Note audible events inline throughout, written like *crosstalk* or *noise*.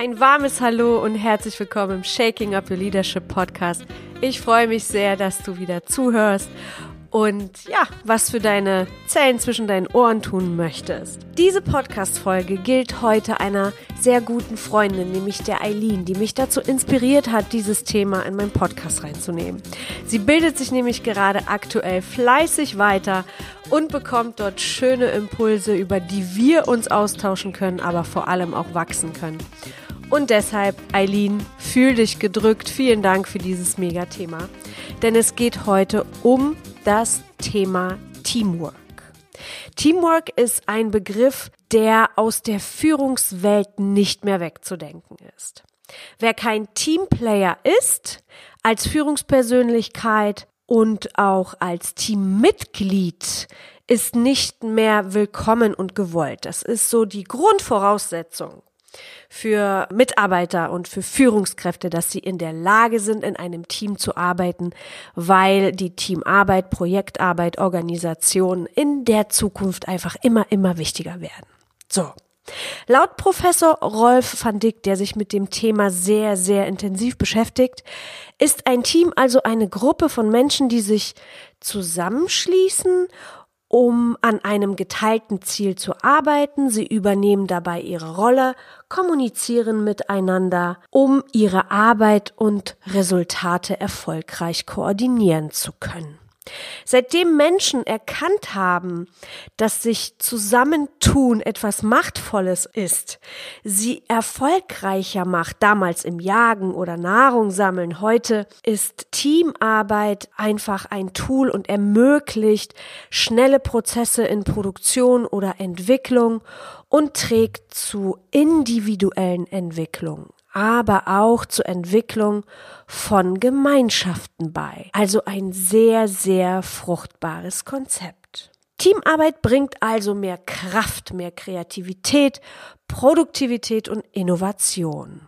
Ein warmes Hallo und herzlich willkommen im Shaking Up Your Leadership Podcast. Ich freue mich sehr, dass du wieder zuhörst und ja, was für deine Zellen zwischen deinen Ohren tun möchtest. Diese Podcast-Folge gilt heute einer sehr guten Freundin, nämlich der Eileen, die mich dazu inspiriert hat, dieses Thema in meinen Podcast reinzunehmen. Sie bildet sich nämlich gerade aktuell fleißig weiter und bekommt dort schöne Impulse, über die wir uns austauschen können, aber vor allem auch wachsen können. Und deshalb, Eileen, fühl dich gedrückt. Vielen Dank für dieses Megathema. Denn es geht heute um das Thema Teamwork. Teamwork ist ein Begriff, der aus der Führungswelt nicht mehr wegzudenken ist. Wer kein Teamplayer ist, als Führungspersönlichkeit und auch als Teammitglied, ist nicht mehr willkommen und gewollt. Das ist so die Grundvoraussetzung für Mitarbeiter und für Führungskräfte, dass sie in der Lage sind, in einem Team zu arbeiten, weil die Teamarbeit, Projektarbeit, Organisation in der Zukunft einfach immer, immer wichtiger werden. So. Laut Professor Rolf van Dick, der sich mit dem Thema sehr, sehr intensiv beschäftigt, ist ein Team also eine Gruppe von Menschen, die sich zusammenschließen um an einem geteilten Ziel zu arbeiten. Sie übernehmen dabei ihre Rolle, kommunizieren miteinander, um ihre Arbeit und Resultate erfolgreich koordinieren zu können. Seitdem Menschen erkannt haben, dass sich Zusammentun etwas Machtvolles ist, sie erfolgreicher macht, damals im Jagen oder Nahrung sammeln, heute ist Teamarbeit einfach ein Tool und ermöglicht schnelle Prozesse in Produktion oder Entwicklung und trägt zu individuellen Entwicklungen aber auch zur Entwicklung von Gemeinschaften bei. Also ein sehr, sehr fruchtbares Konzept. Teamarbeit bringt also mehr Kraft, mehr Kreativität, Produktivität und Innovation.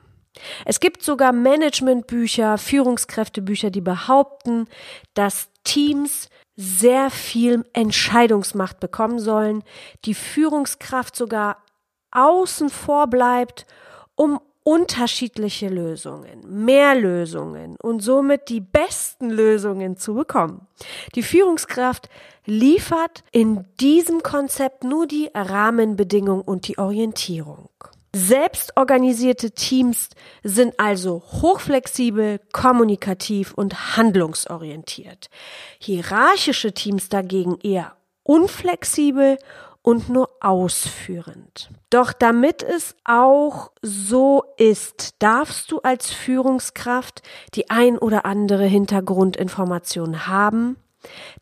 Es gibt sogar Managementbücher, Führungskräftebücher, die behaupten, dass Teams sehr viel Entscheidungsmacht bekommen sollen, die Führungskraft sogar außen vor bleibt, um unterschiedliche Lösungen, mehr Lösungen und somit die besten Lösungen zu bekommen. Die Führungskraft liefert in diesem Konzept nur die Rahmenbedingungen und die Orientierung. Selbstorganisierte Teams sind also hochflexibel, kommunikativ und handlungsorientiert. Hierarchische Teams dagegen eher unflexibel und nur ausführend. Doch damit es auch so ist, darfst du als Führungskraft die ein oder andere Hintergrundinformation haben,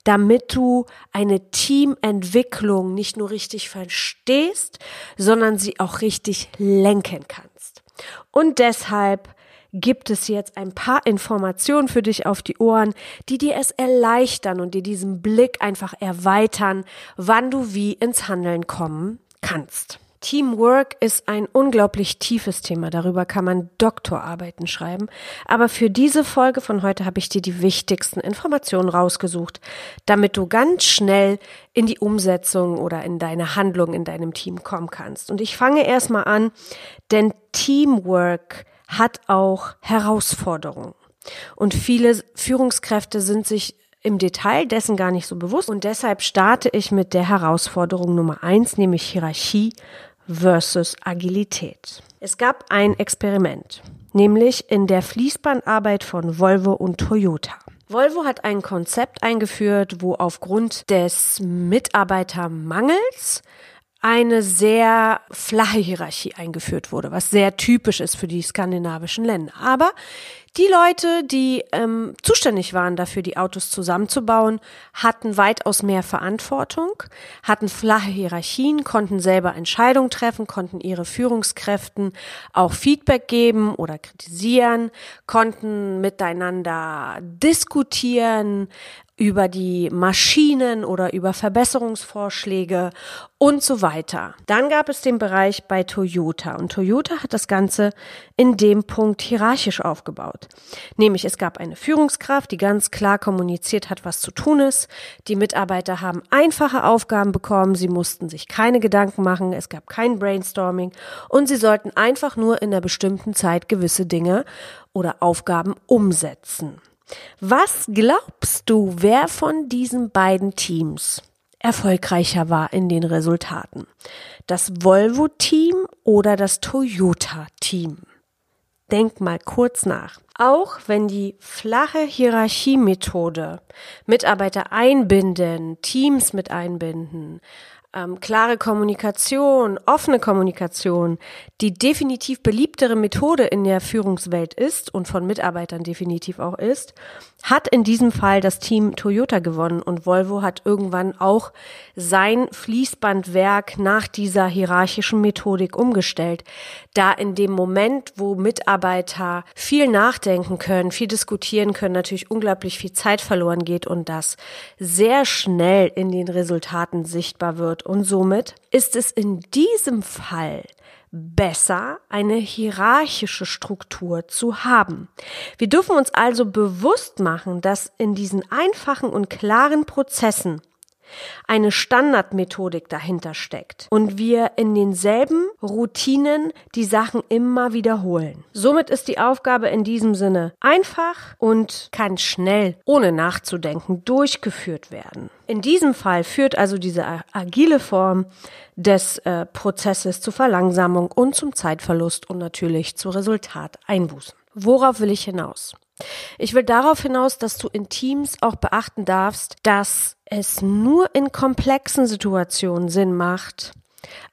damit du eine Teamentwicklung nicht nur richtig verstehst, sondern sie auch richtig lenken kannst. Und deshalb gibt es jetzt ein paar Informationen für dich auf die Ohren, die dir es erleichtern und dir diesen Blick einfach erweitern, wann du wie ins Handeln kommen kannst. Teamwork ist ein unglaublich tiefes Thema. Darüber kann man Doktorarbeiten schreiben. Aber für diese Folge von heute habe ich dir die wichtigsten Informationen rausgesucht, damit du ganz schnell in die Umsetzung oder in deine Handlung in deinem Team kommen kannst. Und ich fange erstmal an, denn Teamwork hat auch Herausforderungen. Und viele Führungskräfte sind sich im Detail dessen gar nicht so bewusst. Und deshalb starte ich mit der Herausforderung Nummer eins, nämlich Hierarchie versus Agilität. Es gab ein Experiment, nämlich in der Fließbandarbeit von Volvo und Toyota. Volvo hat ein Konzept eingeführt, wo aufgrund des Mitarbeitermangels eine sehr flache Hierarchie eingeführt wurde, was sehr typisch ist für die skandinavischen Länder. Aber die Leute, die ähm, zuständig waren dafür, die Autos zusammenzubauen, hatten weitaus mehr Verantwortung, hatten flache Hierarchien, konnten selber Entscheidungen treffen, konnten ihre Führungskräften auch Feedback geben oder kritisieren, konnten miteinander diskutieren, über die Maschinen oder über Verbesserungsvorschläge und so weiter. Dann gab es den Bereich bei Toyota und Toyota hat das Ganze in dem Punkt hierarchisch aufgebaut. Nämlich es gab eine Führungskraft, die ganz klar kommuniziert hat, was zu tun ist. Die Mitarbeiter haben einfache Aufgaben bekommen, sie mussten sich keine Gedanken machen, es gab kein Brainstorming und sie sollten einfach nur in einer bestimmten Zeit gewisse Dinge oder Aufgaben umsetzen. Was glaubst du, wer von diesen beiden Teams erfolgreicher war in den Resultaten? Das Volvo-Team oder das Toyota-Team? Denk mal kurz nach. Auch wenn die flache Hierarchiemethode Mitarbeiter einbinden, Teams mit einbinden, ähm, klare Kommunikation, offene Kommunikation, die definitiv beliebtere Methode in der Führungswelt ist und von Mitarbeitern definitiv auch ist, hat in diesem Fall das Team Toyota gewonnen und Volvo hat irgendwann auch sein Fließbandwerk nach dieser hierarchischen Methodik umgestellt, da in dem Moment, wo Mitarbeiter viel nachdenken können, viel diskutieren können, natürlich unglaublich viel Zeit verloren geht und das sehr schnell in den Resultaten sichtbar wird und somit ist es in diesem Fall besser, eine hierarchische Struktur zu haben. Wir dürfen uns also bewusst machen, dass in diesen einfachen und klaren Prozessen eine Standardmethodik dahinter steckt und wir in denselben Routinen die Sachen immer wiederholen. Somit ist die Aufgabe in diesem Sinne einfach und kann schnell, ohne nachzudenken, durchgeführt werden. In diesem Fall führt also diese agile Form des äh, Prozesses zu Verlangsamung und zum Zeitverlust und natürlich zu Resultateinbußen. Worauf will ich hinaus? Ich will darauf hinaus, dass du in Teams auch beachten darfst, dass es nur in komplexen Situationen Sinn macht,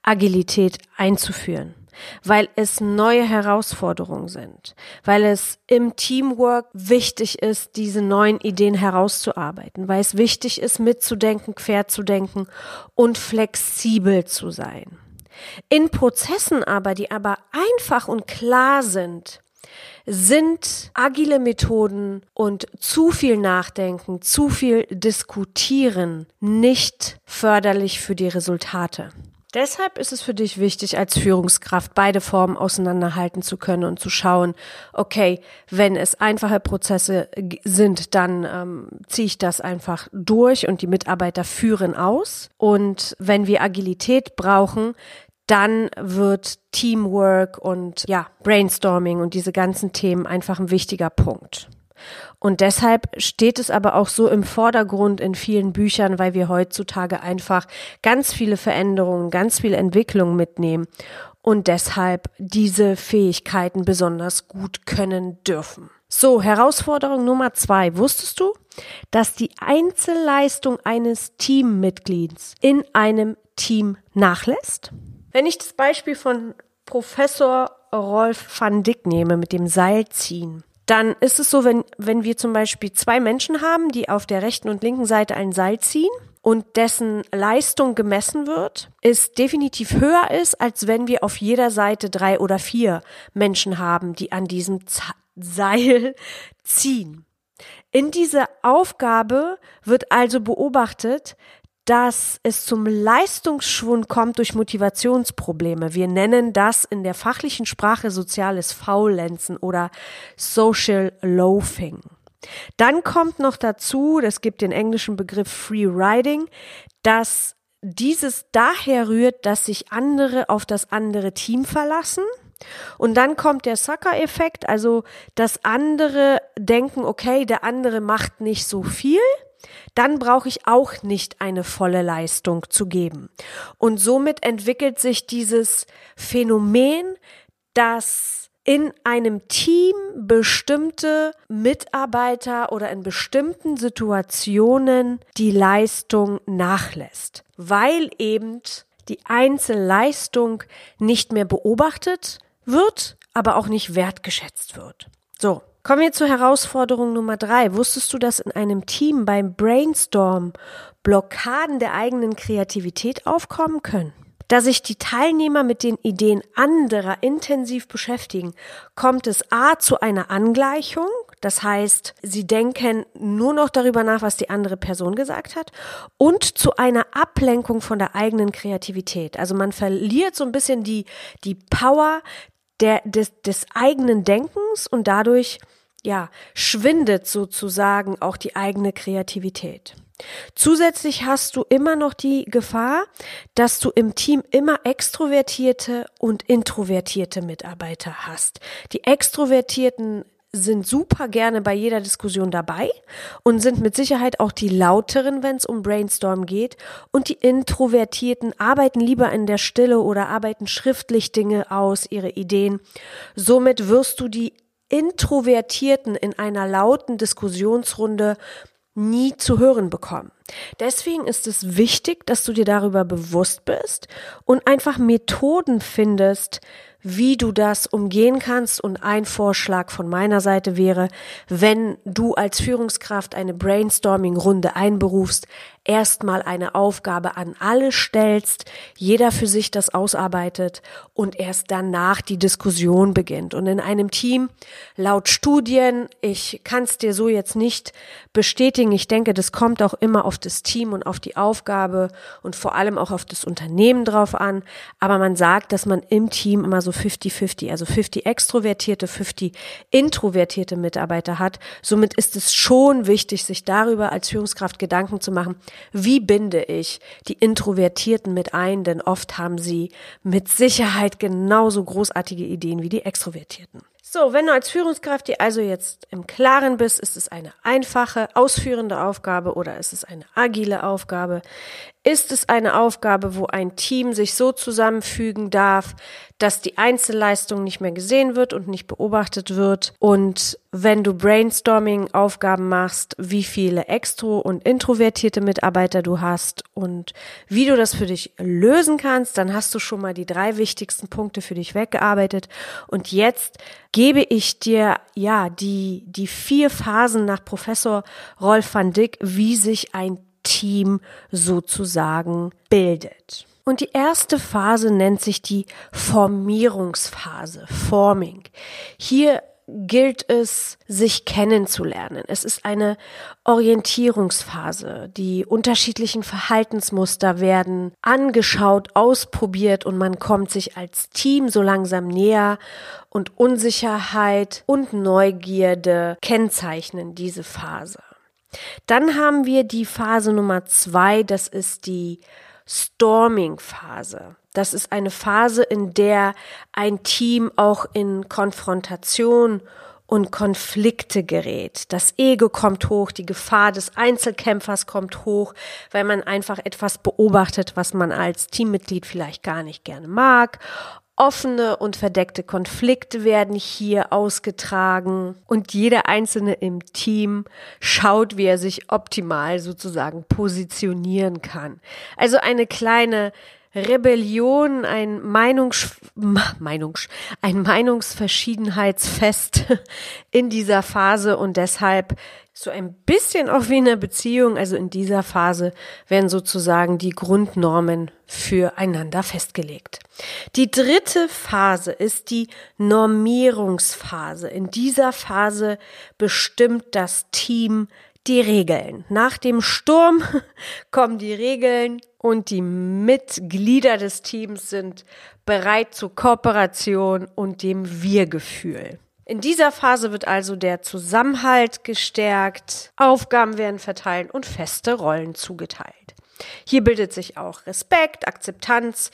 Agilität einzuführen, weil es neue Herausforderungen sind, weil es im Teamwork wichtig ist, diese neuen Ideen herauszuarbeiten, weil es wichtig ist, mitzudenken, quer zu denken und flexibel zu sein. In Prozessen aber, die aber einfach und klar sind, sind agile Methoden und zu viel Nachdenken, zu viel Diskutieren nicht förderlich für die Resultate. Deshalb ist es für dich wichtig, als Führungskraft beide Formen auseinanderhalten zu können und zu schauen, okay, wenn es einfache Prozesse sind, dann ähm, ziehe ich das einfach durch und die Mitarbeiter führen aus. Und wenn wir Agilität brauchen, dann wird Teamwork und ja, Brainstorming und diese ganzen Themen einfach ein wichtiger Punkt. Und deshalb steht es aber auch so im Vordergrund in vielen Büchern, weil wir heutzutage einfach ganz viele Veränderungen, ganz viel Entwicklung mitnehmen und deshalb diese Fähigkeiten besonders gut können dürfen. So, Herausforderung Nummer zwei. Wusstest du, dass die Einzelleistung eines Teammitglieds in einem Team nachlässt? Wenn ich das Beispiel von Professor Rolf van Dick nehme mit dem Seilziehen, dann ist es so, wenn, wenn wir zum Beispiel zwei Menschen haben, die auf der rechten und linken Seite ein Seil ziehen und dessen Leistung gemessen wird, ist definitiv höher ist, als wenn wir auf jeder Seite drei oder vier Menschen haben, die an diesem Z Seil *laughs* ziehen. In dieser Aufgabe wird also beobachtet, dass es zum Leistungsschwund kommt durch Motivationsprobleme. Wir nennen das in der fachlichen Sprache soziales Faulenzen oder Social Loafing. Dann kommt noch dazu, das gibt den englischen Begriff Free Riding, dass dieses daher rührt, dass sich andere auf das andere Team verlassen. Und dann kommt der Sucker-Effekt, also dass andere denken, okay, der andere macht nicht so viel dann brauche ich auch nicht eine volle Leistung zu geben. Und somit entwickelt sich dieses Phänomen, dass in einem Team bestimmte Mitarbeiter oder in bestimmten Situationen die Leistung nachlässt, weil eben die Einzelleistung nicht mehr beobachtet wird, aber auch nicht wertgeschätzt wird. So, Kommen wir zur Herausforderung Nummer drei. Wusstest du, dass in einem Team beim Brainstorm Blockaden der eigenen Kreativität aufkommen können? Da sich die Teilnehmer mit den Ideen anderer intensiv beschäftigen, kommt es a zu einer Angleichung, das heißt, sie denken nur noch darüber nach, was die andere Person gesagt hat und zu einer Ablenkung von der eigenen Kreativität. Also man verliert so ein bisschen die, die Power der, des, des eigenen Denkens und dadurch, ja, schwindet sozusagen auch die eigene Kreativität. Zusätzlich hast du immer noch die Gefahr, dass du im Team immer extrovertierte und introvertierte Mitarbeiter hast. Die extrovertierten sind super gerne bei jeder Diskussion dabei und sind mit Sicherheit auch die lauteren, wenn es um Brainstorm geht. Und die Introvertierten arbeiten lieber in der Stille oder arbeiten schriftlich Dinge aus, ihre Ideen. Somit wirst du die Introvertierten in einer lauten Diskussionsrunde nie zu hören bekommen. Deswegen ist es wichtig, dass du dir darüber bewusst bist und einfach Methoden findest, wie du das umgehen kannst. Und ein Vorschlag von meiner Seite wäre, wenn du als Führungskraft eine Brainstorming-Runde einberufst, erstmal eine Aufgabe an alle stellst, jeder für sich das ausarbeitet und erst danach die Diskussion beginnt. Und in einem Team, laut Studien, ich kann es dir so jetzt nicht bestätigen, ich denke, das kommt auch immer auf das Team und auf die Aufgabe und vor allem auch auf das Unternehmen drauf an, aber man sagt, dass man im Team immer so 50-50, also 50 extrovertierte, 50 introvertierte Mitarbeiter hat. Somit ist es schon wichtig, sich darüber als Führungskraft Gedanken zu machen, wie binde ich die Introvertierten mit ein, denn oft haben sie mit Sicherheit genauso großartige Ideen wie die Extrovertierten. So, wenn du als Führungskraft dir also jetzt im Klaren bist, ist es eine einfache, ausführende Aufgabe oder ist es eine agile Aufgabe? Ist es eine Aufgabe, wo ein Team sich so zusammenfügen darf, dass die Einzelleistung nicht mehr gesehen wird und nicht beobachtet wird? Und wenn du Brainstorming-Aufgaben machst, wie viele extro- und introvertierte Mitarbeiter du hast und wie du das für dich lösen kannst, dann hast du schon mal die drei wichtigsten Punkte für dich weggearbeitet. Und jetzt gebe ich dir, ja, die, die vier Phasen nach Professor Rolf van Dick, wie sich ein Team sozusagen bildet. Und die erste Phase nennt sich die Formierungsphase, Forming. Hier gilt es, sich kennenzulernen. Es ist eine Orientierungsphase. Die unterschiedlichen Verhaltensmuster werden angeschaut, ausprobiert und man kommt sich als Team so langsam näher und Unsicherheit und Neugierde kennzeichnen diese Phase. Dann haben wir die Phase Nummer zwei, das ist die Storming-Phase. Das ist eine Phase, in der ein Team auch in Konfrontation und Konflikte gerät. Das Ego kommt hoch, die Gefahr des Einzelkämpfers kommt hoch, weil man einfach etwas beobachtet, was man als Teammitglied vielleicht gar nicht gerne mag. Offene und verdeckte Konflikte werden hier ausgetragen und jeder Einzelne im Team schaut, wie er sich optimal sozusagen positionieren kann. Also eine kleine Rebellion, ein Meinungs, Meinungs, ein Meinungsverschiedenheitsfest *laughs* in dieser Phase und deshalb so ein bisschen auch wie in einer Beziehung, also in dieser Phase werden sozusagen die Grundnormen füreinander festgelegt. Die dritte Phase ist die Normierungsphase. In dieser Phase bestimmt das Team die Regeln. Nach dem Sturm *laughs* kommen die Regeln und die Mitglieder des Teams sind bereit zur Kooperation und dem Wir-Gefühl. In dieser Phase wird also der Zusammenhalt gestärkt, Aufgaben werden verteilt und feste Rollen zugeteilt. Hier bildet sich auch Respekt, Akzeptanz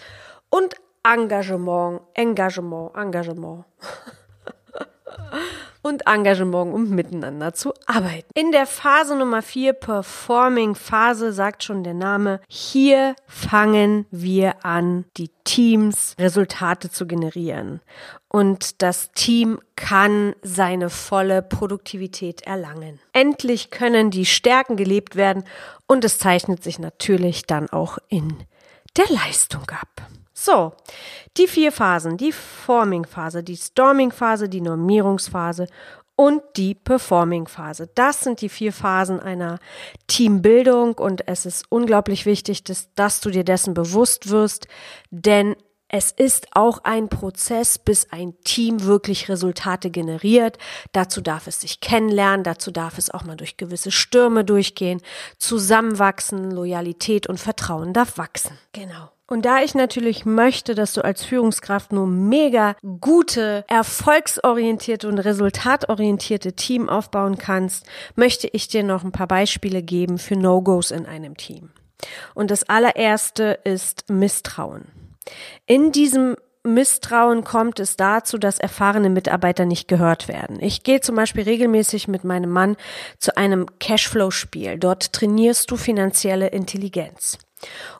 und Engagement, Engagement, Engagement. *laughs* und Engagement, um miteinander zu arbeiten. In der Phase Nummer vier, Performing Phase, sagt schon der Name, hier fangen wir an, die Teams Resultate zu generieren. Und das Team kann seine volle Produktivität erlangen. Endlich können die Stärken gelebt werden und es zeichnet sich natürlich dann auch in der Leistung ab. So, die vier Phasen, die Forming-Phase, die Storming-Phase, die Normierungsphase und die Performing-Phase. Das sind die vier Phasen einer Teambildung und es ist unglaublich wichtig, dass, dass du dir dessen bewusst wirst, denn es ist auch ein Prozess, bis ein Team wirklich Resultate generiert. Dazu darf es sich kennenlernen, dazu darf es auch mal durch gewisse Stürme durchgehen, zusammenwachsen, Loyalität und Vertrauen darf wachsen. Genau. Und da ich natürlich möchte, dass du als Führungskraft nur mega gute, erfolgsorientierte und resultatorientierte Team aufbauen kannst, möchte ich dir noch ein paar Beispiele geben für No-Gos in einem Team. Und das allererste ist Misstrauen. In diesem Misstrauen kommt es dazu, dass erfahrene Mitarbeiter nicht gehört werden. Ich gehe zum Beispiel regelmäßig mit meinem Mann zu einem Cashflow-Spiel. Dort trainierst du finanzielle Intelligenz.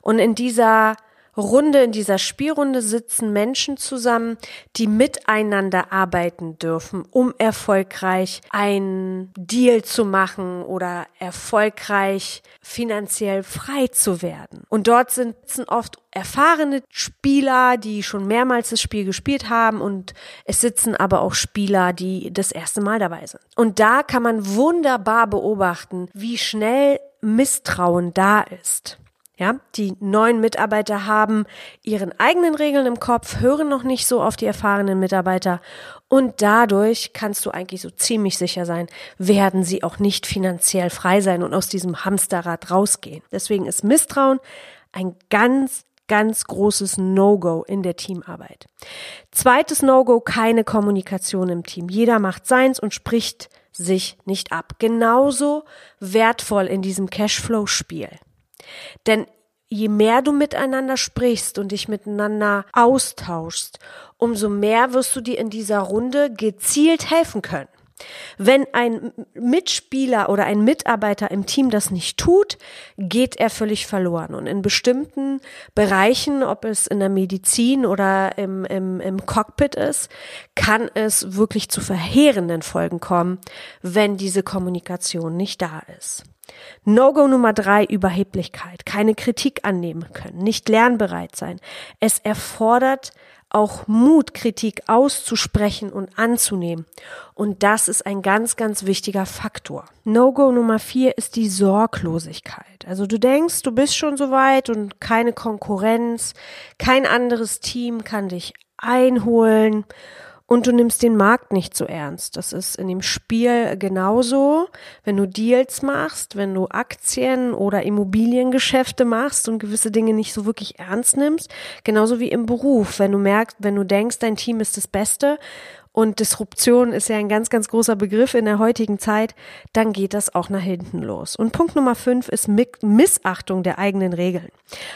Und in dieser Runde, in dieser Spielrunde sitzen Menschen zusammen, die miteinander arbeiten dürfen, um erfolgreich ein Deal zu machen oder erfolgreich finanziell frei zu werden. Und dort sitzen oft erfahrene Spieler, die schon mehrmals das Spiel gespielt haben und es sitzen aber auch Spieler, die das erste Mal dabei sind. Und da kann man wunderbar beobachten, wie schnell Misstrauen da ist. Ja, die neuen Mitarbeiter haben ihren eigenen Regeln im Kopf, hören noch nicht so auf die erfahrenen Mitarbeiter und dadurch kannst du eigentlich so ziemlich sicher sein, werden sie auch nicht finanziell frei sein und aus diesem Hamsterrad rausgehen. Deswegen ist Misstrauen ein ganz ganz großes No-Go in der Teamarbeit. Zweites No-Go, keine Kommunikation im Team. Jeder macht seins und spricht sich nicht ab. Genauso wertvoll in diesem Cashflow-Spiel. Denn je mehr du miteinander sprichst und dich miteinander austauschst, umso mehr wirst du dir in dieser Runde gezielt helfen können. Wenn ein Mitspieler oder ein Mitarbeiter im Team das nicht tut, geht er völlig verloren. Und in bestimmten Bereichen, ob es in der Medizin oder im, im, im Cockpit ist, kann es wirklich zu verheerenden Folgen kommen, wenn diese Kommunikation nicht da ist. No-Go Nummer drei, Überheblichkeit. Keine Kritik annehmen können, nicht lernbereit sein. Es erfordert auch Mut, Kritik auszusprechen und anzunehmen. Und das ist ein ganz, ganz wichtiger Faktor. No-Go Nummer vier ist die Sorglosigkeit. Also du denkst, du bist schon soweit und keine Konkurrenz, kein anderes Team kann dich einholen und du nimmst den Markt nicht so ernst. Das ist in dem Spiel genauso. Wenn du Deals machst, wenn du Aktien oder Immobiliengeschäfte machst und gewisse Dinge nicht so wirklich ernst nimmst, genauso wie im Beruf. Wenn du merkst, wenn du denkst, dein Team ist das Beste und Disruption ist ja ein ganz, ganz großer Begriff in der heutigen Zeit, dann geht das auch nach hinten los. Und Punkt Nummer fünf ist Missachtung der eigenen Regeln.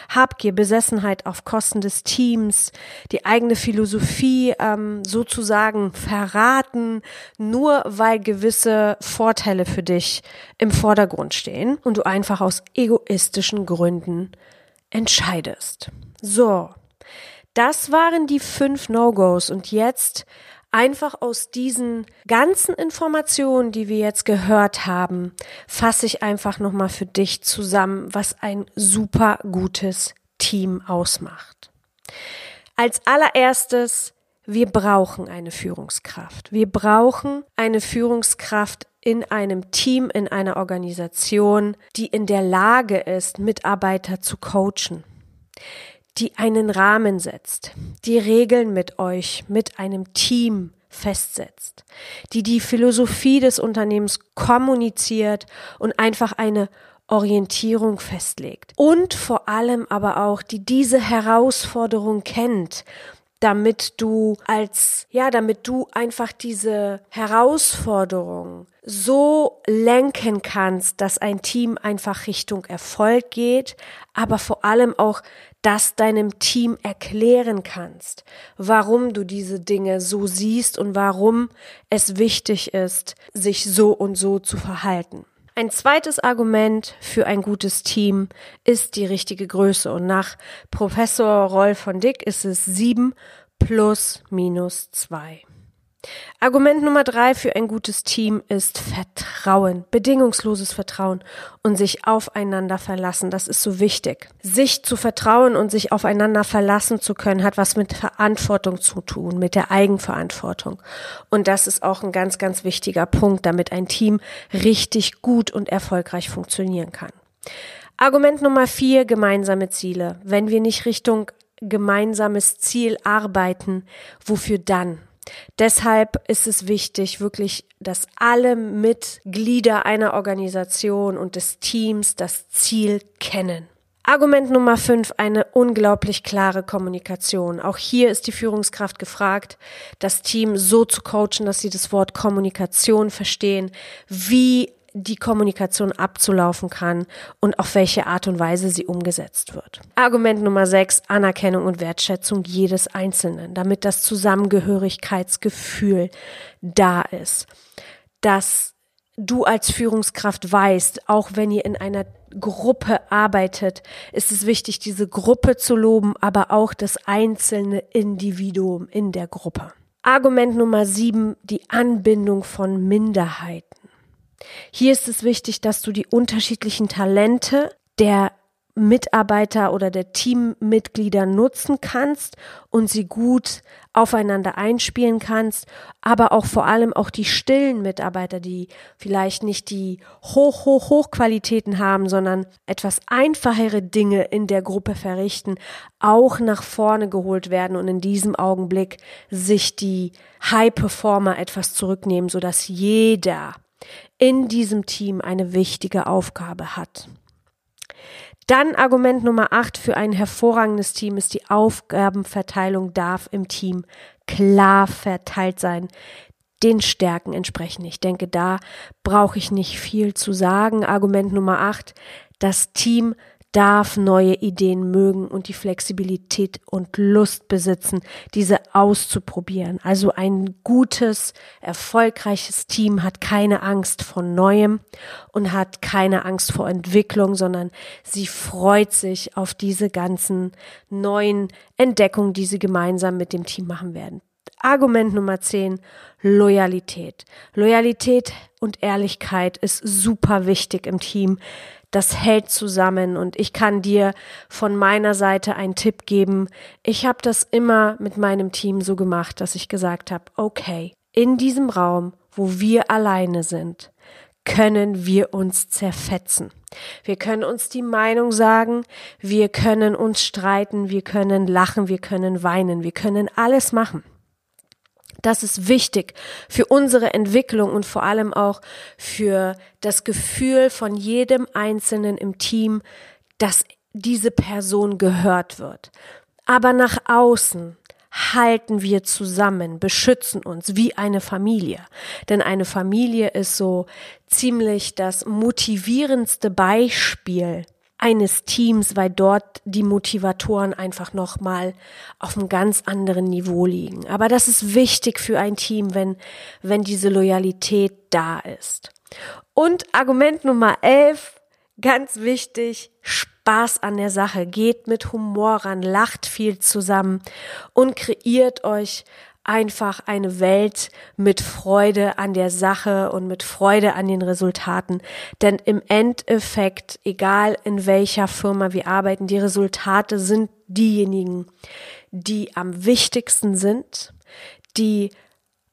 Habgier, Besessenheit auf Kosten des Teams, die eigene Philosophie ähm, sozusagen verraten, nur weil gewisse Vorteile für dich im Vordergrund stehen und du einfach aus egoistischen Gründen entscheidest. So. Das waren die fünf No-Gos und jetzt einfach aus diesen ganzen Informationen, die wir jetzt gehört haben, fasse ich einfach nochmal für dich zusammen, was ein super gutes Team ausmacht. Als allererstes, wir brauchen eine Führungskraft. Wir brauchen eine Führungskraft in einem Team, in einer Organisation, die in der Lage ist, Mitarbeiter zu coachen die einen Rahmen setzt, die Regeln mit euch, mit einem Team festsetzt, die die Philosophie des Unternehmens kommuniziert und einfach eine Orientierung festlegt. Und vor allem aber auch, die diese Herausforderung kennt, damit du als, ja, damit du einfach diese Herausforderung so lenken kannst, dass ein Team einfach Richtung Erfolg geht, aber vor allem auch das deinem Team erklären kannst, warum du diese Dinge so siehst und warum es wichtig ist, sich so und so zu verhalten. Ein zweites Argument für ein gutes Team ist die richtige Größe und nach Professor Rolf von Dick ist es sieben plus minus zwei. Argument Nummer drei für ein gutes Team ist Vertrauen, bedingungsloses Vertrauen und sich aufeinander verlassen. Das ist so wichtig. Sich zu vertrauen und sich aufeinander verlassen zu können, hat was mit Verantwortung zu tun, mit der Eigenverantwortung. Und das ist auch ein ganz, ganz wichtiger Punkt, damit ein Team richtig gut und erfolgreich funktionieren kann. Argument Nummer vier, gemeinsame Ziele. Wenn wir nicht Richtung gemeinsames Ziel arbeiten, wofür dann? Deshalb ist es wichtig, wirklich, dass alle Mitglieder einer Organisation und des Teams das Ziel kennen. Argument Nummer fünf, eine unglaublich klare Kommunikation. Auch hier ist die Führungskraft gefragt, das Team so zu coachen, dass sie das Wort Kommunikation verstehen, wie die Kommunikation abzulaufen kann und auf welche Art und Weise sie umgesetzt wird. Argument Nummer sechs, Anerkennung und Wertschätzung jedes Einzelnen, damit das Zusammengehörigkeitsgefühl da ist. Dass du als Führungskraft weißt, auch wenn ihr in einer Gruppe arbeitet, ist es wichtig, diese Gruppe zu loben, aber auch das einzelne Individuum in der Gruppe. Argument Nummer sieben, die Anbindung von Minderheiten. Hier ist es wichtig, dass du die unterschiedlichen Talente der Mitarbeiter oder der Teammitglieder nutzen kannst und sie gut aufeinander einspielen kannst, aber auch vor allem auch die stillen Mitarbeiter, die vielleicht nicht die hoch, hoch, hoch Qualitäten haben, sondern etwas einfachere Dinge in der Gruppe verrichten, auch nach vorne geholt werden und in diesem Augenblick sich die High Performer etwas zurücknehmen, sodass jeder in diesem Team eine wichtige Aufgabe hat. Dann Argument Nummer 8 für ein hervorragendes Team ist die Aufgabenverteilung darf im Team klar verteilt sein, den Stärken entsprechen. Ich denke, da brauche ich nicht viel zu sagen. Argument Nummer 8, das Team darf neue Ideen mögen und die Flexibilität und Lust besitzen, diese auszuprobieren. Also ein gutes, erfolgreiches Team hat keine Angst vor Neuem und hat keine Angst vor Entwicklung, sondern sie freut sich auf diese ganzen neuen Entdeckungen, die sie gemeinsam mit dem Team machen werden. Argument Nummer 10, Loyalität. Loyalität und Ehrlichkeit ist super wichtig im Team das hält zusammen und ich kann dir von meiner Seite einen Tipp geben. Ich habe das immer mit meinem Team so gemacht, dass ich gesagt habe, okay, in diesem Raum, wo wir alleine sind, können wir uns zerfetzen. Wir können uns die Meinung sagen, wir können uns streiten, wir können lachen, wir können weinen, wir können alles machen. Das ist wichtig für unsere Entwicklung und vor allem auch für das Gefühl von jedem Einzelnen im Team, dass diese Person gehört wird. Aber nach außen halten wir zusammen, beschützen uns wie eine Familie. Denn eine Familie ist so ziemlich das motivierendste Beispiel eines Teams, weil dort die Motivatoren einfach nochmal auf einem ganz anderen Niveau liegen. Aber das ist wichtig für ein Team, wenn, wenn diese Loyalität da ist. Und Argument Nummer 11, ganz wichtig, Spaß an der Sache. Geht mit Humor ran, lacht viel zusammen und kreiert euch einfach eine Welt mit Freude an der Sache und mit Freude an den Resultaten. Denn im Endeffekt, egal in welcher Firma wir arbeiten, die Resultate sind diejenigen, die am wichtigsten sind, die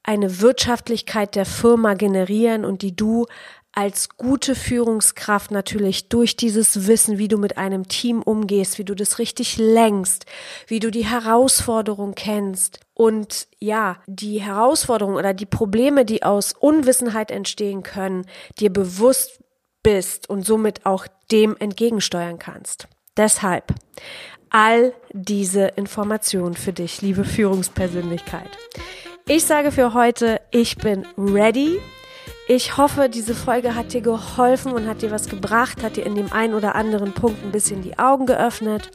eine Wirtschaftlichkeit der Firma generieren und die du als gute Führungskraft natürlich durch dieses Wissen, wie du mit einem Team umgehst, wie du das richtig lenkst, wie du die Herausforderung kennst und ja, die Herausforderung oder die Probleme, die aus Unwissenheit entstehen können, dir bewusst bist und somit auch dem entgegensteuern kannst. Deshalb all diese Informationen für dich, liebe Führungspersönlichkeit. Ich sage für heute, ich bin ready ich hoffe, diese Folge hat dir geholfen und hat dir was gebracht, hat dir in dem einen oder anderen Punkt ein bisschen die Augen geöffnet.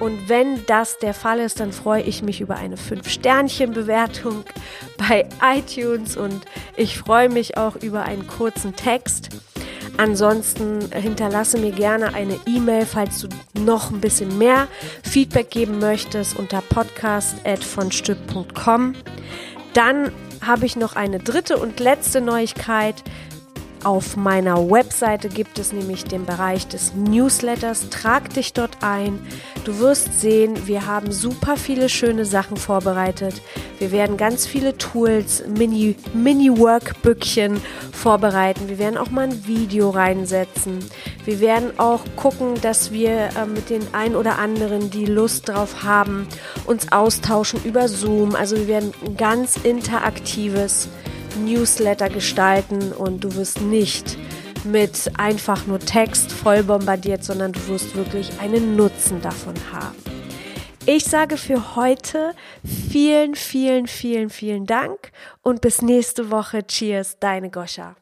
Und wenn das der Fall ist, dann freue ich mich über eine 5-Sternchen-Bewertung *laughs* bei iTunes und ich freue mich auch über einen kurzen Text. Ansonsten hinterlasse mir gerne eine E-Mail, falls du noch ein bisschen mehr Feedback geben möchtest unter podcast.vonstück.com. Dann habe ich noch eine dritte und letzte Neuigkeit. Auf meiner Webseite gibt es nämlich den Bereich des Newsletters. Trag dich dort ein. Du wirst sehen, wir haben super viele schöne Sachen vorbereitet. Wir werden ganz viele Tools, Mini, Mini-Workböckchen vorbereiten. Wir werden auch mal ein Video reinsetzen. Wir werden auch gucken, dass wir äh, mit den ein oder anderen, die Lust drauf haben, uns austauschen über Zoom. Also wir werden ein ganz interaktives Newsletter gestalten und du wirst nicht mit einfach nur Text voll bombardiert, sondern du wirst wirklich einen Nutzen davon haben. Ich sage für heute vielen, vielen, vielen, vielen Dank und bis nächste Woche. Cheers, deine Goscha.